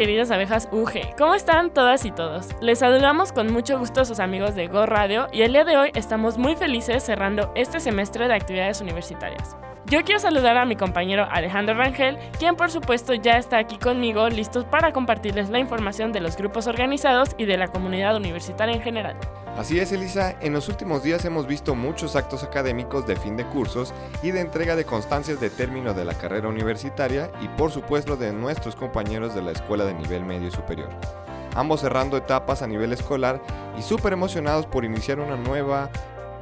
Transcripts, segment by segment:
Queridas abejas UG, ¿cómo están todas y todos? Les saludamos con mucho gusto a sus amigos de Go Radio y el día de hoy estamos muy felices cerrando este semestre de actividades universitarias. Yo quiero saludar a mi compañero Alejandro Rangel, quien por supuesto ya está aquí conmigo listos para compartirles la información de los grupos organizados y de la comunidad universitaria en general. Así es, Elisa, en los últimos días hemos visto muchos actos académicos de fin de cursos y de entrega de constancias de término de la carrera universitaria y por supuesto de nuestros compañeros de la escuela de nivel medio y superior. Ambos cerrando etapas a nivel escolar y súper emocionados por iniciar una nueva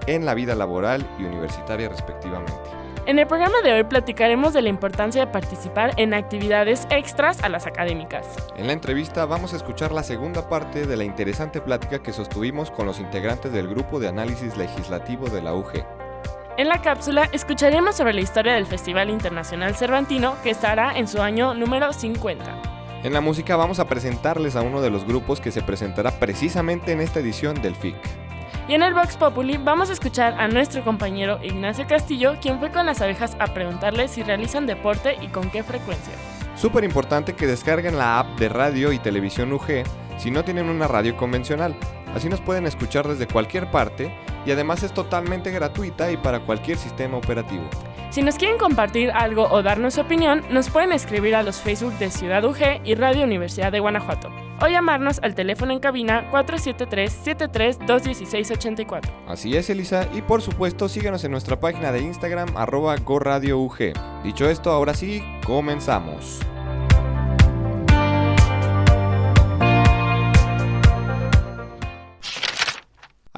en la vida laboral y universitaria respectivamente. En el programa de hoy platicaremos de la importancia de participar en actividades extras a las académicas. En la entrevista vamos a escuchar la segunda parte de la interesante plática que sostuvimos con los integrantes del grupo de análisis legislativo de la UG. En la cápsula escucharemos sobre la historia del Festival Internacional Cervantino que estará en su año número 50. En la música vamos a presentarles a uno de los grupos que se presentará precisamente en esta edición del FIC. Y en el Vox Populi vamos a escuchar a nuestro compañero Ignacio Castillo, quien fue con las abejas a preguntarle si realizan deporte y con qué frecuencia. Súper importante que descarguen la app de radio y televisión UG si no tienen una radio convencional. Así nos pueden escuchar desde cualquier parte y además es totalmente gratuita y para cualquier sistema operativo. Si nos quieren compartir algo o darnos su opinión, nos pueden escribir a los Facebook de Ciudad UG y Radio Universidad de Guanajuato o llamarnos al teléfono en cabina 473-73-216-84. Así es, Elisa, y por supuesto síganos en nuestra página de Instagram arroba GoRadioUG. Dicho esto, ahora sí, comenzamos.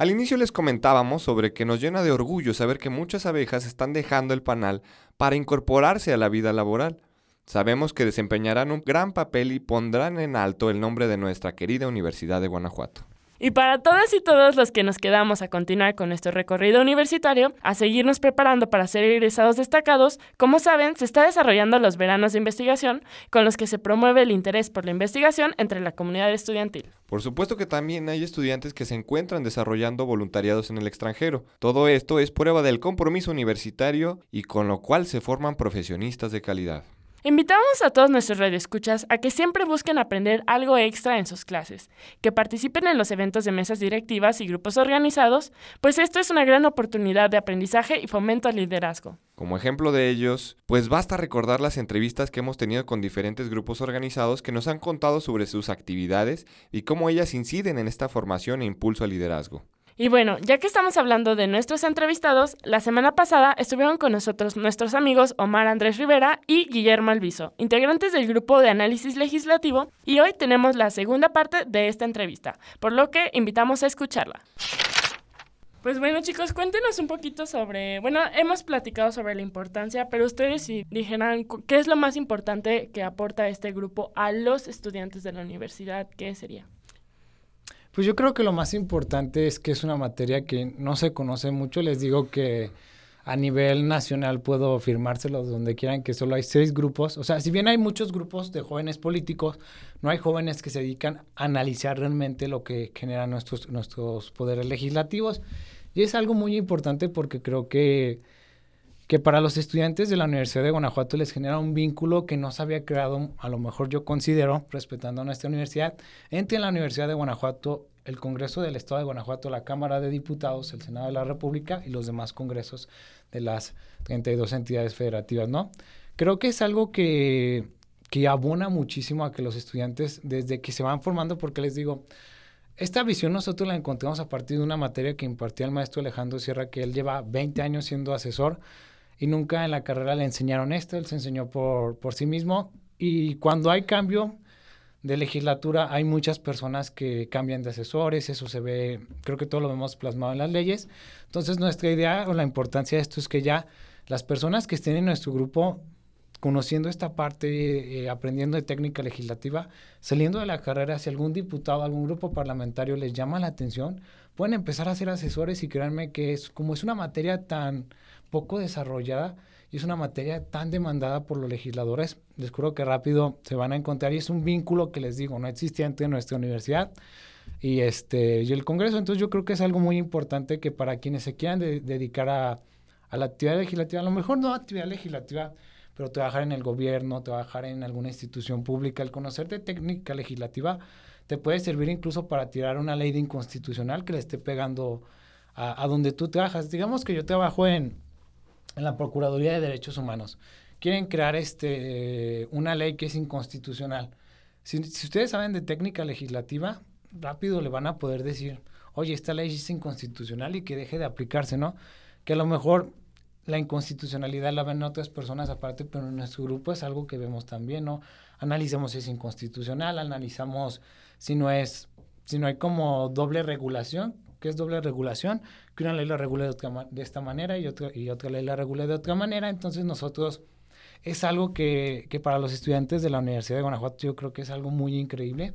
Al inicio les comentábamos sobre que nos llena de orgullo saber que muchas abejas están dejando el panal para incorporarse a la vida laboral. Sabemos que desempeñarán un gran papel y pondrán en alto el nombre de nuestra querida Universidad de Guanajuato. Y para todas y todos los que nos quedamos a continuar con nuestro recorrido universitario, a seguirnos preparando para ser egresados destacados, como saben, se está desarrollando los veranos de investigación, con los que se promueve el interés por la investigación entre la comunidad estudiantil. Por supuesto que también hay estudiantes que se encuentran desarrollando voluntariados en el extranjero. Todo esto es prueba del compromiso universitario y con lo cual se forman profesionistas de calidad. Invitamos a todos nuestros radioescuchas a que siempre busquen aprender algo extra en sus clases, que participen en los eventos de mesas directivas y grupos organizados, pues esto es una gran oportunidad de aprendizaje y fomento al liderazgo. Como ejemplo de ellos, pues basta recordar las entrevistas que hemos tenido con diferentes grupos organizados que nos han contado sobre sus actividades y cómo ellas inciden en esta formación e impulso al liderazgo. Y bueno, ya que estamos hablando de nuestros entrevistados, la semana pasada estuvieron con nosotros nuestros amigos Omar Andrés Rivera y Guillermo Alviso, integrantes del grupo de análisis legislativo, y hoy tenemos la segunda parte de esta entrevista, por lo que invitamos a escucharla. Pues bueno chicos, cuéntenos un poquito sobre, bueno, hemos platicado sobre la importancia, pero ustedes si dijeran qué es lo más importante que aporta este grupo a los estudiantes de la universidad, ¿qué sería? Pues yo creo que lo más importante es que es una materia que no se conoce mucho. Les digo que a nivel nacional puedo firmárselos donde quieran que solo hay seis grupos. O sea, si bien hay muchos grupos de jóvenes políticos, no hay jóvenes que se dedican a analizar realmente lo que generan nuestros, nuestros poderes legislativos. Y es algo muy importante porque creo que, que para los estudiantes de la Universidad de Guanajuato les genera un vínculo que no se había creado, a lo mejor yo considero, respetando a nuestra universidad, entre la Universidad de Guanajuato el Congreso del Estado de Guanajuato, la Cámara de Diputados, el Senado de la República y los demás congresos de las 32 entidades federativas, ¿no? Creo que es algo que, que abona muchísimo a que los estudiantes, desde que se van formando, porque les digo, esta visión nosotros la encontramos a partir de una materia que impartía el maestro Alejandro Sierra, que él lleva 20 años siendo asesor y nunca en la carrera le enseñaron esto, él se enseñó por, por sí mismo y cuando hay cambio de legislatura hay muchas personas que cambian de asesores, eso se ve, creo que todo lo vemos plasmado en las leyes. Entonces nuestra idea o la importancia de esto es que ya las personas que estén en nuestro grupo conociendo esta parte, eh, aprendiendo de técnica legislativa, saliendo de la carrera, si algún diputado, algún grupo parlamentario les llama la atención, pueden empezar a ser asesores y créanme que es como es una materia tan poco desarrollada y es una materia tan demandada por los legisladores, les juro que rápido se van a encontrar y es un vínculo que les digo, no existente en nuestra universidad y este y el Congreso. Entonces yo creo que es algo muy importante que para quienes se quieran dedicar a, a, la actividad legislativa, a lo mejor no actividad legislativa, pero trabajar en el gobierno, trabajar en alguna institución pública, el conocer de técnica legislativa te puede servir incluso para tirar una ley de inconstitucional que le esté pegando a, a donde tú trabajas. Digamos que yo trabajo en, en la Procuraduría de Derechos Humanos. Quieren crear este, una ley que es inconstitucional. Si, ustedes saben de técnica legislativa, rápido le van a poder decir, oye, esta ley es inconstitucional y que deje de aplicarse, ¿no? Que a lo mejor la inconstitucionalidad la ven otras personas aparte, pero en nuestro grupo es algo que vemos también, ¿no? Analizamos si es inconstitucional, analizamos si no es, si no hay como doble regulación, ¿qué es doble regulación? Que una ley la regula de, otra, de esta manera y otra, y otra ley la regula de otra manera, entonces nosotros es algo que, que para los estudiantes de la Universidad de Guanajuato yo creo que es algo muy increíble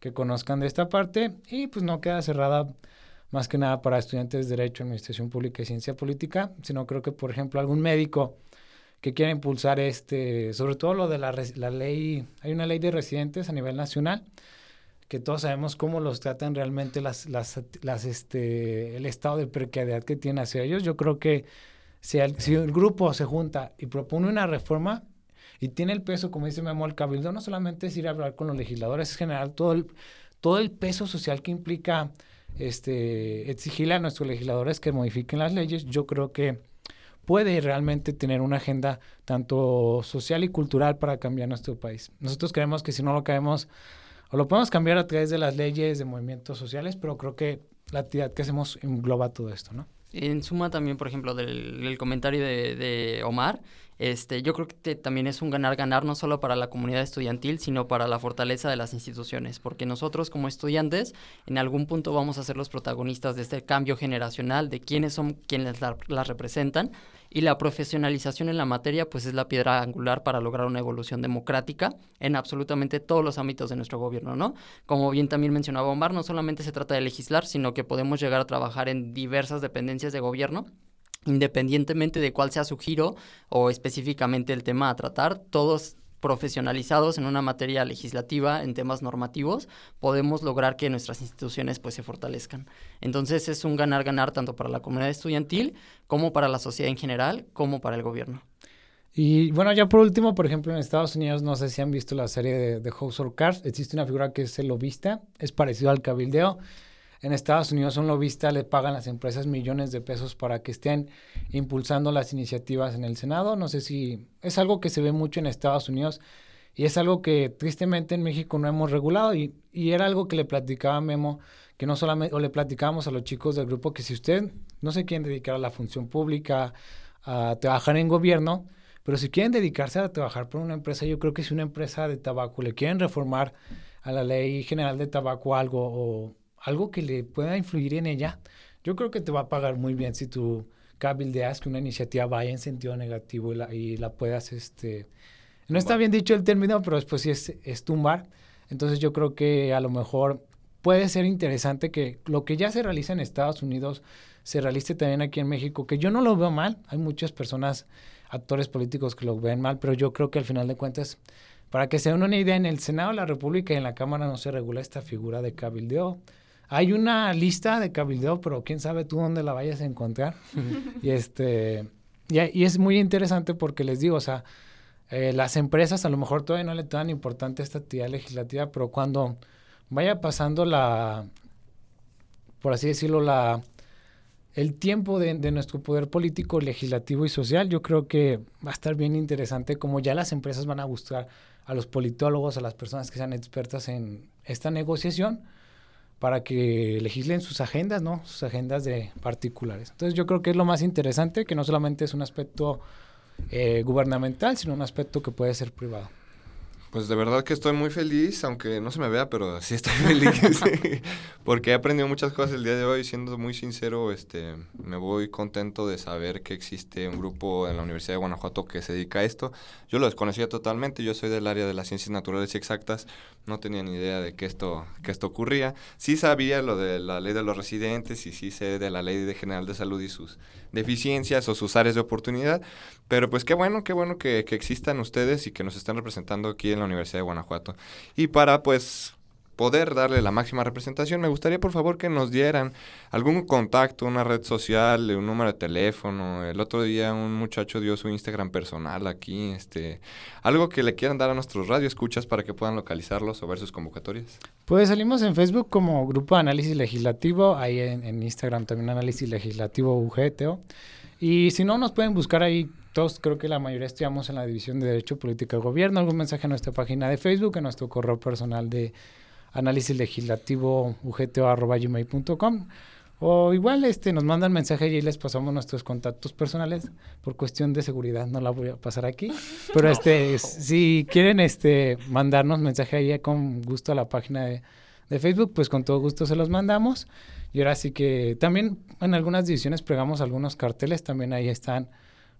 que conozcan de esta parte y pues no queda cerrada más que nada para estudiantes de Derecho, Administración Pública y Ciencia Política, sino creo que, por ejemplo, algún médico que quiera impulsar este, sobre todo lo de la, la ley, hay una ley de residentes a nivel nacional, que todos sabemos cómo los tratan realmente las, las, las, este, el estado de precariedad que tiene hacia ellos. Yo creo que si el, si el grupo se junta y propone una reforma, y tiene el peso, como dice Memo, el cabildo no solamente es ir a hablar con los legisladores, es generar todo el, todo el peso social que implica este, exigirle a nuestros legisladores que modifiquen las leyes. Yo creo que puede realmente tener una agenda tanto social y cultural para cambiar nuestro país. Nosotros creemos que si no lo caemos, o lo podemos cambiar a través de las leyes, de movimientos sociales, pero creo que la actividad que hacemos engloba todo esto, ¿no? En suma también, por ejemplo, del, comentario de, de, Omar, este, yo creo que también es un ganar-ganar no solo para la comunidad estudiantil, sino para la fortaleza de las instituciones, porque nosotros como estudiantes en algún punto vamos a ser los protagonistas de este cambio generacional, de quiénes son quienes las la representan, y la profesionalización en la materia pues es la piedra angular para lograr una evolución democrática en absolutamente todos los ámbitos de nuestro gobierno, ¿no? Como bien también mencionaba Omar, no solamente se trata de legislar, sino que podemos llegar a trabajar en diversas dependencias de gobierno independientemente de cuál sea su giro o específicamente el tema a tratar, todos profesionalizados en una materia legislativa, en temas normativos, podemos lograr que nuestras instituciones pues se fortalezcan. Entonces es un ganar-ganar tanto para la comunidad estudiantil como para la sociedad en general, como para el gobierno. Y bueno, ya por último, por ejemplo, en Estados Unidos, no sé si han visto la serie de, de House of Cards, existe una figura que es el lobista, es parecido al cabildeo, en Estados Unidos un lobista le pagan las empresas millones de pesos para que estén impulsando las iniciativas en el Senado. No sé si es algo que se ve mucho en Estados Unidos y es algo que tristemente en México no hemos regulado y, y era algo que le platicaba Memo, que no solamente, o le platicábamos a los chicos del grupo que si usted no se quieren dedicar a la función pública, a trabajar en gobierno, pero si quieren dedicarse a trabajar por una empresa, yo creo que si una empresa de tabaco le quieren reformar a la ley general de tabaco algo o algo que le pueda influir en ella, yo creo que te va a pagar muy bien si tú cabildeas que una iniciativa vaya en sentido negativo y la, y la puedas, este, no está bien dicho el término, pero después sí es, es tumbar. Entonces yo creo que a lo mejor puede ser interesante que lo que ya se realiza en Estados Unidos se realice también aquí en México, que yo no lo veo mal. Hay muchas personas, actores políticos que lo ven mal, pero yo creo que al final de cuentas, para que se den una idea, en el Senado de la República y en la Cámara no se regula esta figura de cabildeo. Hay una lista de cabildeo, pero quién sabe tú dónde la vayas a encontrar. y este y, es muy interesante porque les digo, o sea, eh, las empresas a lo mejor todavía no le dan importante esta actividad legislativa, pero cuando vaya pasando la, por así decirlo, la el tiempo de, de, nuestro poder político, legislativo y social, yo creo que va a estar bien interesante como ya las empresas van a buscar a los politólogos, a las personas que sean expertas en esta negociación, para que legislen sus agendas, ¿no? Sus agendas de particulares. Entonces yo creo que es lo más interesante, que no solamente es un aspecto eh, gubernamental, sino un aspecto que puede ser privado. Pues de verdad que estoy muy feliz, aunque no se me vea, pero sí estoy feliz. porque he aprendido muchas cosas el día de hoy, siendo muy sincero, este, me voy contento de saber que existe un grupo en la Universidad de Guanajuato que se dedica a esto. Yo lo desconocía totalmente, yo soy del área de las ciencias naturales y exactas, no tenía ni idea de que esto, que esto ocurría. Sí sabía lo de la ley de los residentes y sí sé de la ley general de salud y sus deficiencias o sus áreas de oportunidad, pero pues qué bueno, qué bueno que, que existan ustedes y que nos estén representando aquí en la Universidad de Guanajuato. Y para pues poder darle la máxima representación, me gustaría por favor que nos dieran algún contacto, una red social, un número de teléfono. El otro día un muchacho dio su Instagram personal aquí, este, algo que le quieran dar a nuestros radioescuchas para que puedan localizarlos o ver sus convocatorias. Pues salimos en Facebook como Grupo de Análisis Legislativo, ahí en, en Instagram también Análisis Legislativo UGTO. Y si no, nos pueden buscar ahí todos, creo que la mayoría estudiamos en la División de Derecho, Política y Gobierno, algún mensaje a nuestra página de Facebook, en nuestro correo personal de análisis legislativo ugto.gmail.com o igual este nos mandan mensaje y les pasamos nuestros contactos personales. Por cuestión de seguridad no la voy a pasar aquí. Pero este si quieren este mandarnos mensaje ahí con gusto a la página de, de, Facebook pues con todo gusto se los mandamos. Y ahora sí que también en algunas divisiones pegamos algunos carteles también ahí están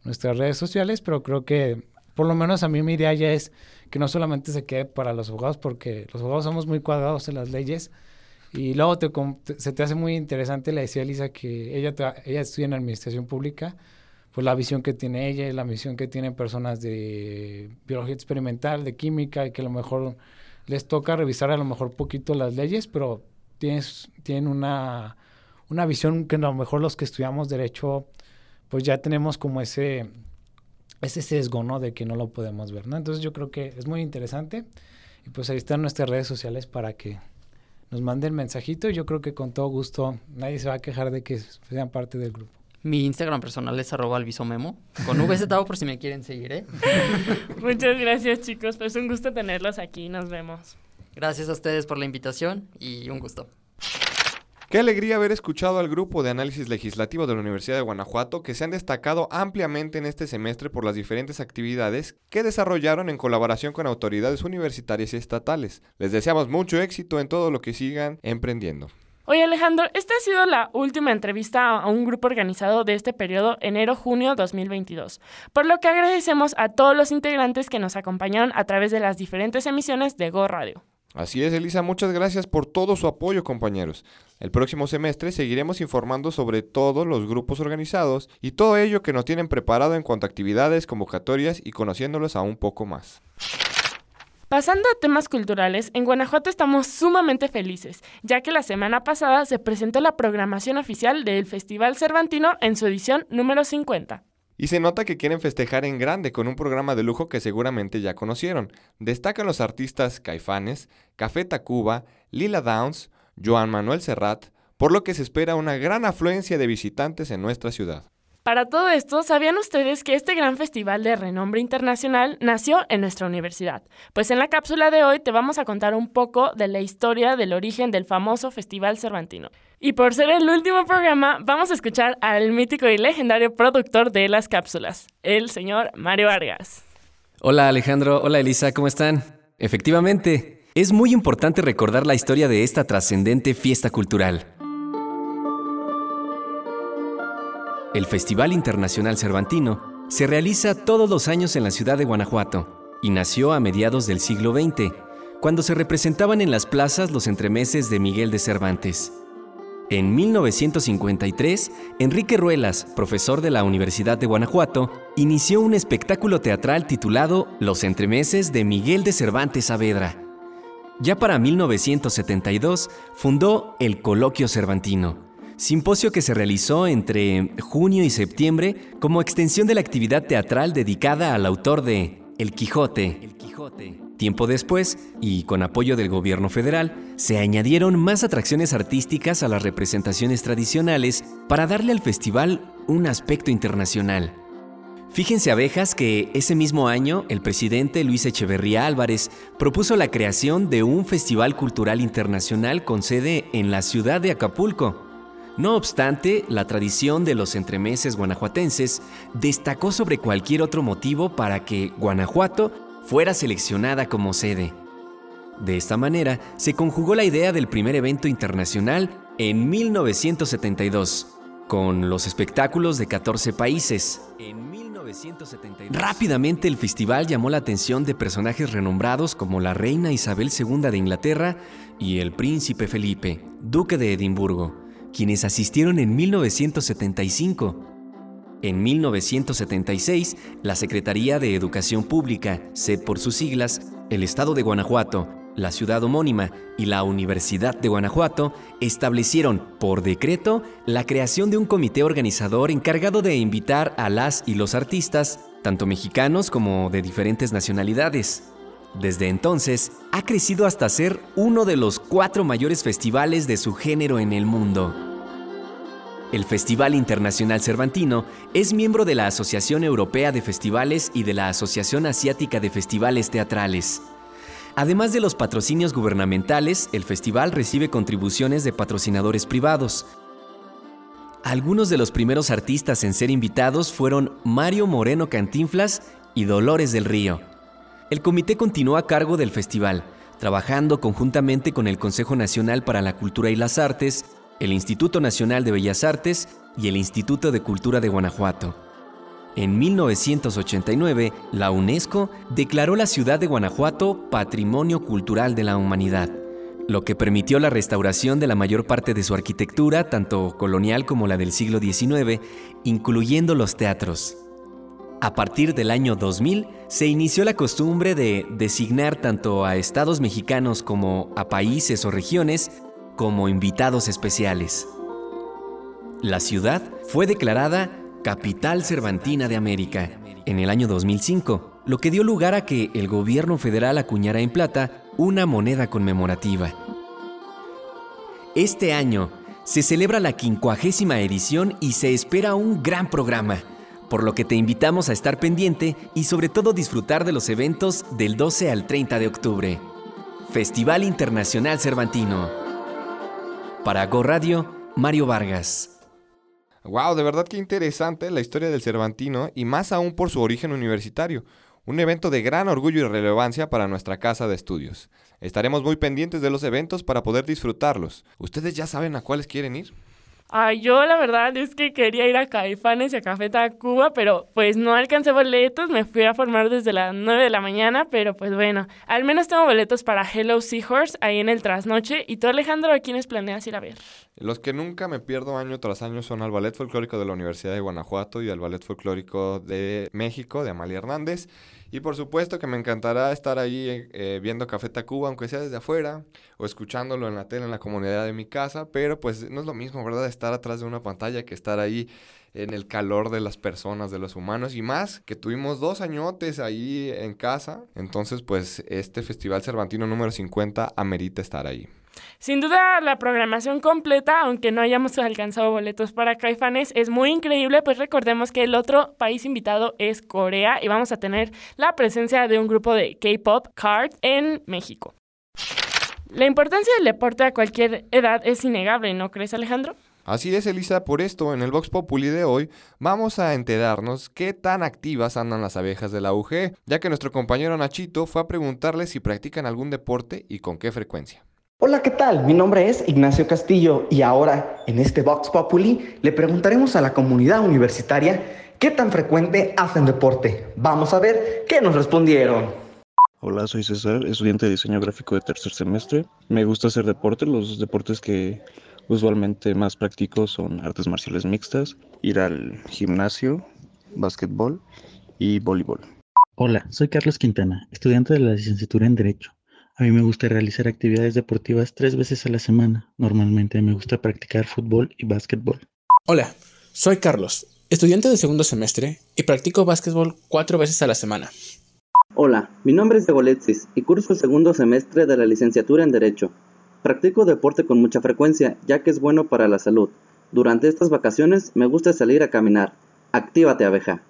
nuestras redes sociales pero creo que por lo menos a mí mi idea ya es que no solamente se quede para los abogados, porque los abogados somos muy cuadrados en las leyes. Y luego te, se te hace muy interesante, le decía Elisa que ella, ella estudia en administración pública, pues la visión que tiene ella la visión que tienen personas de biología experimental, de química, y que a lo mejor les toca revisar a lo mejor poquito las leyes, pero tienes, tienen una, una visión que a lo mejor los que estudiamos derecho, pues ya tenemos como ese ese sesgo, ¿no? De que no lo podemos ver, ¿no? Entonces yo creo que es muy interesante y pues ahí están nuestras redes sociales para que nos manden mensajito. Yo creo que con todo gusto nadie se va a quejar de que sean parte del grupo. Mi Instagram personal es arroba albisomemo, con VZ por si me quieren seguir, ¿eh? Muchas gracias chicos, pues un gusto tenerlos aquí, nos vemos. Gracias a ustedes por la invitación y un gusto. Qué alegría haber escuchado al grupo de análisis legislativo de la Universidad de Guanajuato que se han destacado ampliamente en este semestre por las diferentes actividades que desarrollaron en colaboración con autoridades universitarias y estatales. Les deseamos mucho éxito en todo lo que sigan emprendiendo. Oye Alejandro, esta ha sido la última entrevista a un grupo organizado de este periodo enero-junio 2022, por lo que agradecemos a todos los integrantes que nos acompañaron a través de las diferentes emisiones de Go Radio. Así es, Elisa, muchas gracias por todo su apoyo, compañeros. El próximo semestre seguiremos informando sobre todos los grupos organizados y todo ello que nos tienen preparado en cuanto a actividades, convocatorias y conociéndolos aún poco más. Pasando a temas culturales, en Guanajuato estamos sumamente felices, ya que la semana pasada se presentó la programación oficial del Festival Cervantino en su edición número 50. Y se nota que quieren festejar en grande con un programa de lujo que seguramente ya conocieron. Destacan los artistas Caifanes, Café Tacuba, Lila Downs, Joan Manuel Serrat, por lo que se espera una gran afluencia de visitantes en nuestra ciudad. Para todo esto, ¿sabían ustedes que este gran festival de renombre internacional nació en nuestra universidad? Pues en la cápsula de hoy te vamos a contar un poco de la historia del origen del famoso Festival Cervantino. Y por ser el último programa, vamos a escuchar al mítico y legendario productor de las cápsulas, el señor Mario Vargas. Hola Alejandro, hola Elisa, ¿cómo están? Efectivamente, es muy importante recordar la historia de esta trascendente fiesta cultural. El Festival Internacional Cervantino se realiza todos los años en la ciudad de Guanajuato y nació a mediados del siglo XX, cuando se representaban en las plazas los entremeses de Miguel de Cervantes. En 1953, Enrique Ruelas, profesor de la Universidad de Guanajuato, inició un espectáculo teatral titulado Los entremeses de Miguel de Cervantes Saavedra. Ya para 1972 fundó el Coloquio Cervantino, simposio que se realizó entre junio y septiembre como extensión de la actividad teatral dedicada al autor de El Quijote. Tiempo después, y con apoyo del gobierno federal, se añadieron más atracciones artísticas a las representaciones tradicionales para darle al festival un aspecto internacional. Fíjense abejas que ese mismo año el presidente Luis Echeverría Álvarez propuso la creación de un festival cultural internacional con sede en la ciudad de Acapulco, no obstante, la tradición de los entremeses guanajuatenses destacó sobre cualquier otro motivo para que Guanajuato fuera seleccionada como sede. De esta manera, se conjugó la idea del primer evento internacional en 1972, con los espectáculos de 14 países. En 1972. Rápidamente el festival llamó la atención de personajes renombrados como la reina Isabel II de Inglaterra y el príncipe Felipe, duque de Edimburgo, quienes asistieron en 1975. En 1976, la Secretaría de Educación Pública, SED por sus siglas, el Estado de Guanajuato, la ciudad homónima y la Universidad de Guanajuato establecieron por decreto la creación de un comité organizador encargado de invitar a las y los artistas, tanto mexicanos como de diferentes nacionalidades. Desde entonces, ha crecido hasta ser uno de los cuatro mayores festivales de su género en el mundo. El Festival Internacional Cervantino es miembro de la Asociación Europea de Festivales y de la Asociación Asiática de Festivales Teatrales. Además de los patrocinios gubernamentales, el festival recibe contribuciones de patrocinadores privados. Algunos de los primeros artistas en ser invitados fueron Mario Moreno Cantinflas y Dolores del Río. El comité continuó a cargo del festival, trabajando conjuntamente con el Consejo Nacional para la Cultura y las Artes, el Instituto Nacional de Bellas Artes y el Instituto de Cultura de Guanajuato. En 1989, la UNESCO declaró la ciudad de Guanajuato Patrimonio Cultural de la Humanidad, lo que permitió la restauración de la mayor parte de su arquitectura, tanto colonial como la del siglo XIX, incluyendo los teatros. A partir del año 2000, se inició la costumbre de designar tanto a estados mexicanos como a países o regiones como invitados especiales. La ciudad fue declarada Capital Cervantina de América en el año 2005, lo que dio lugar a que el gobierno federal acuñara en plata una moneda conmemorativa. Este año se celebra la quincuagésima edición y se espera un gran programa, por lo que te invitamos a estar pendiente y sobre todo disfrutar de los eventos del 12 al 30 de octubre. Festival Internacional Cervantino. Para Go Radio, Mario Vargas. Wow, de verdad que interesante la historia del Cervantino y más aún por su origen universitario. Un evento de gran orgullo y relevancia para nuestra casa de estudios. Estaremos muy pendientes de los eventos para poder disfrutarlos. ¿Ustedes ya saben a cuáles quieren ir? Ay, yo la verdad es que quería ir a Caifanes y a Café Tacuba, pero pues no alcancé boletos, me fui a formar desde las 9 de la mañana, pero pues bueno, al menos tengo boletos para Hello Seahorse ahí en el trasnoche. ¿Y tú Alejandro, a quiénes planeas ir a ver? Los que nunca me pierdo año tras año son al Ballet Folclórico de la Universidad de Guanajuato y al Ballet Folclórico de México, de Amalia Hernández. Y por supuesto que me encantará estar ahí eh, viendo Café Tacuba, aunque sea desde afuera, o escuchándolo en la tele en la comunidad de mi casa, pero pues no es lo mismo, ¿verdad? Estar atrás de una pantalla que estar ahí en el calor de las personas, de los humanos, y más que tuvimos dos añotes ahí en casa, entonces pues este Festival Cervantino número 50 amerita estar ahí. Sin duda, la programación completa, aunque no hayamos alcanzado boletos para Caifanes, es muy increíble, pues recordemos que el otro país invitado es Corea y vamos a tener la presencia de un grupo de K-pop, Card, en México. La importancia del deporte a cualquier edad es innegable, ¿no crees, Alejandro? Así es, Elisa, por esto en el Vox Populi de hoy vamos a enterarnos qué tan activas andan las abejas de la UG, ya que nuestro compañero Nachito fue a preguntarles si practican algún deporte y con qué frecuencia. Hola, ¿qué tal? Mi nombre es Ignacio Castillo y ahora en este Vox Populi le preguntaremos a la comunidad universitaria qué tan frecuente hacen deporte. Vamos a ver qué nos respondieron. Hola, soy César, estudiante de diseño gráfico de tercer semestre. Me gusta hacer deporte, los deportes que usualmente más practico son artes marciales mixtas, ir al gimnasio, básquetbol y voleibol. Hola, soy Carlos Quintana, estudiante de la licenciatura en Derecho. A mí me gusta realizar actividades deportivas tres veces a la semana. Normalmente me gusta practicar fútbol y básquetbol. Hola, soy Carlos, estudiante de segundo semestre y practico básquetbol cuatro veces a la semana. Hola, mi nombre es Diego y curso el segundo semestre de la licenciatura en Derecho. Practico deporte con mucha frecuencia ya que es bueno para la salud. Durante estas vacaciones me gusta salir a caminar. Actívate abeja.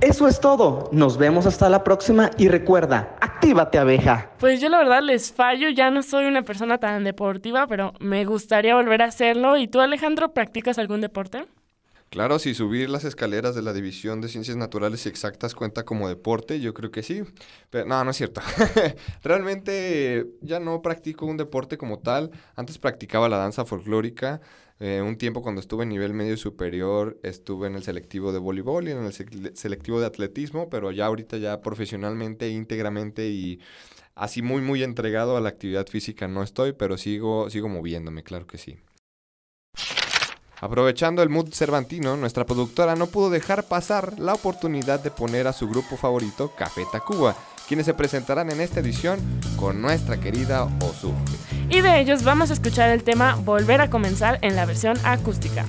Eso es todo. Nos vemos hasta la próxima y recuerda, actívate abeja. Pues yo la verdad les fallo, ya no soy una persona tan deportiva, pero me gustaría volver a hacerlo. ¿Y tú Alejandro practicas algún deporte? Claro, si subir las escaleras de la División de Ciencias Naturales y Exactas cuenta como deporte, yo creo que sí. Pero no, no es cierto. Realmente ya no practico un deporte como tal. Antes practicaba la danza folclórica. Eh, un tiempo cuando estuve en nivel medio superior estuve en el selectivo de voleibol y en el selectivo de atletismo, pero ya ahorita ya profesionalmente, íntegramente y así muy, muy entregado a la actividad física no estoy, pero sigo, sigo moviéndome, claro que sí. Aprovechando el mood cervantino, nuestra productora no pudo dejar pasar la oportunidad de poner a su grupo favorito, Café Tacuba, quienes se presentarán en esta edición con nuestra querida Osu. Y de ellos vamos a escuchar el tema Volver a comenzar en la versión acústica.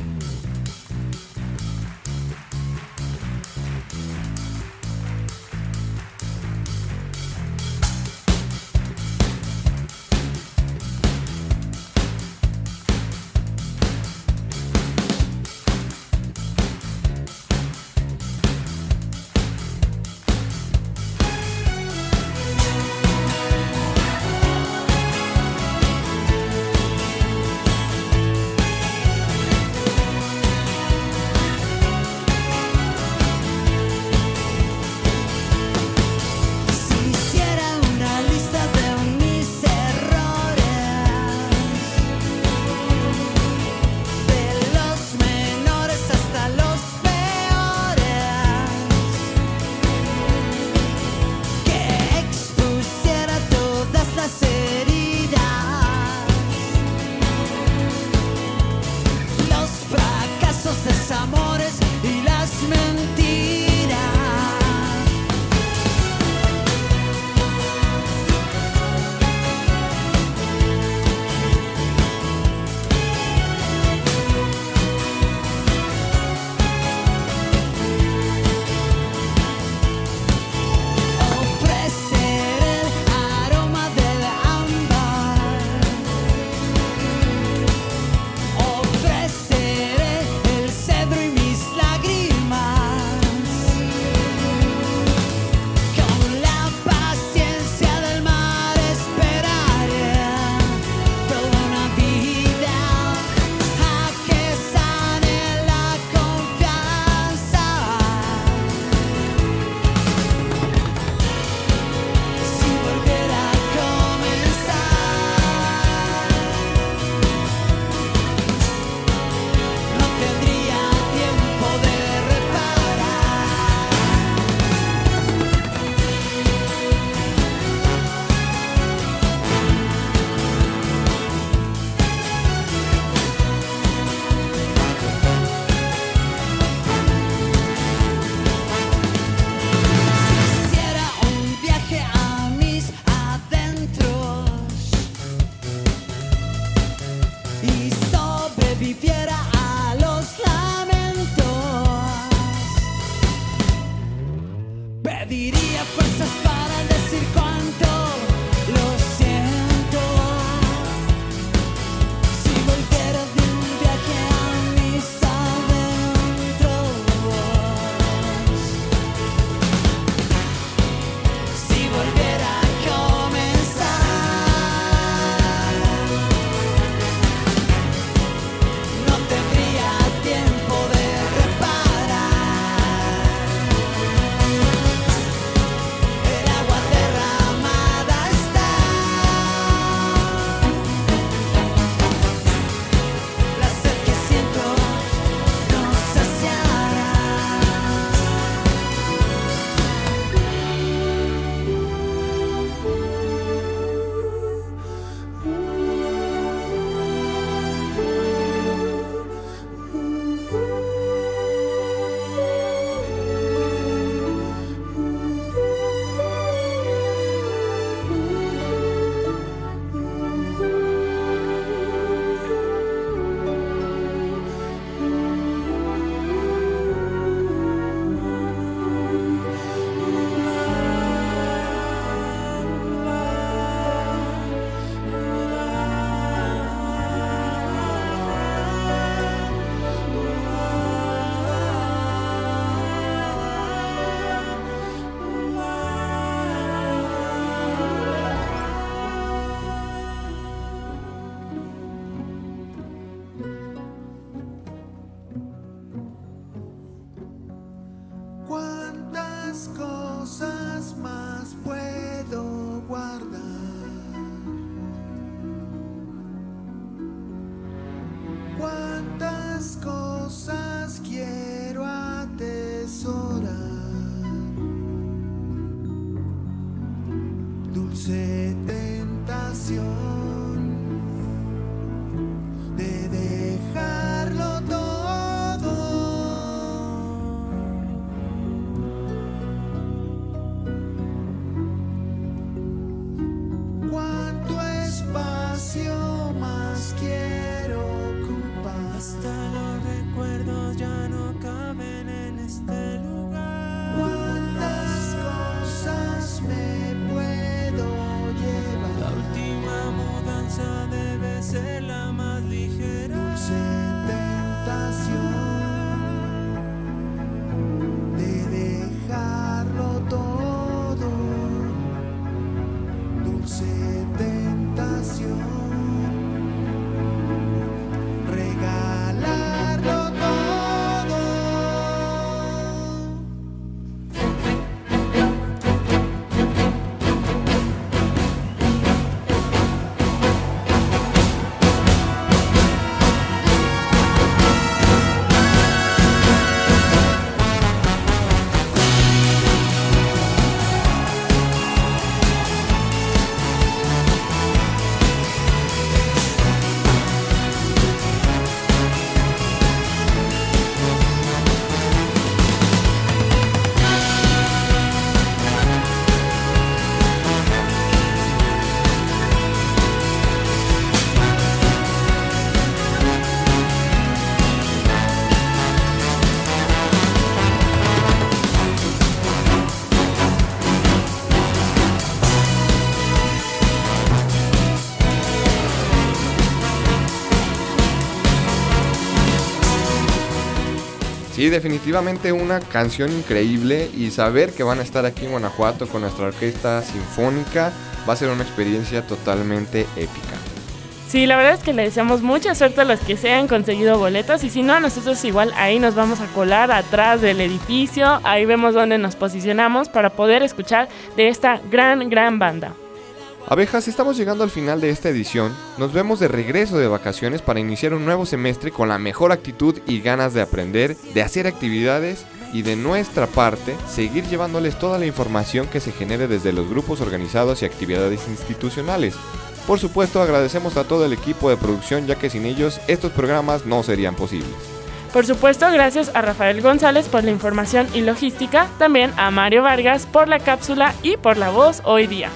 Definitivamente una canción increíble y saber que van a estar aquí en Guanajuato con nuestra orquesta sinfónica va a ser una experiencia totalmente épica. Sí, la verdad es que le deseamos mucha suerte a los que se han conseguido boletos y si no, nosotros igual ahí nos vamos a colar atrás del edificio, ahí vemos dónde nos posicionamos para poder escuchar de esta gran, gran banda. Abejas, estamos llegando al final de esta edición. Nos vemos de regreso de vacaciones para iniciar un nuevo semestre con la mejor actitud y ganas de aprender, de hacer actividades y de nuestra parte seguir llevándoles toda la información que se genere desde los grupos organizados y actividades institucionales. Por supuesto, agradecemos a todo el equipo de producción ya que sin ellos estos programas no serían posibles. Por supuesto, gracias a Rafael González por la información y logística, también a Mario Vargas por la cápsula y por la voz hoy día.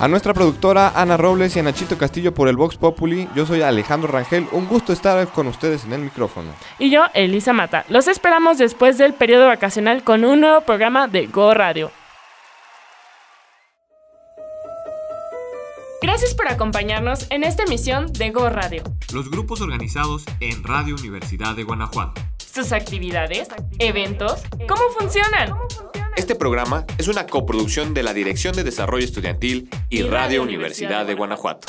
A nuestra productora Ana Robles y a Nachito Castillo por el Vox Populi, yo soy Alejandro Rangel, un gusto estar con ustedes en el micrófono. Y yo, Elisa Mata. Los esperamos después del periodo vacacional con un nuevo programa de Go Radio. Gracias por acompañarnos en esta emisión de Go Radio. Los grupos organizados en Radio Universidad de Guanajuato. Sus actividades, eventos, ¿cómo funcionan? Este programa es una coproducción de la Dirección de Desarrollo Estudiantil y Radio Universidad de Guanajuato.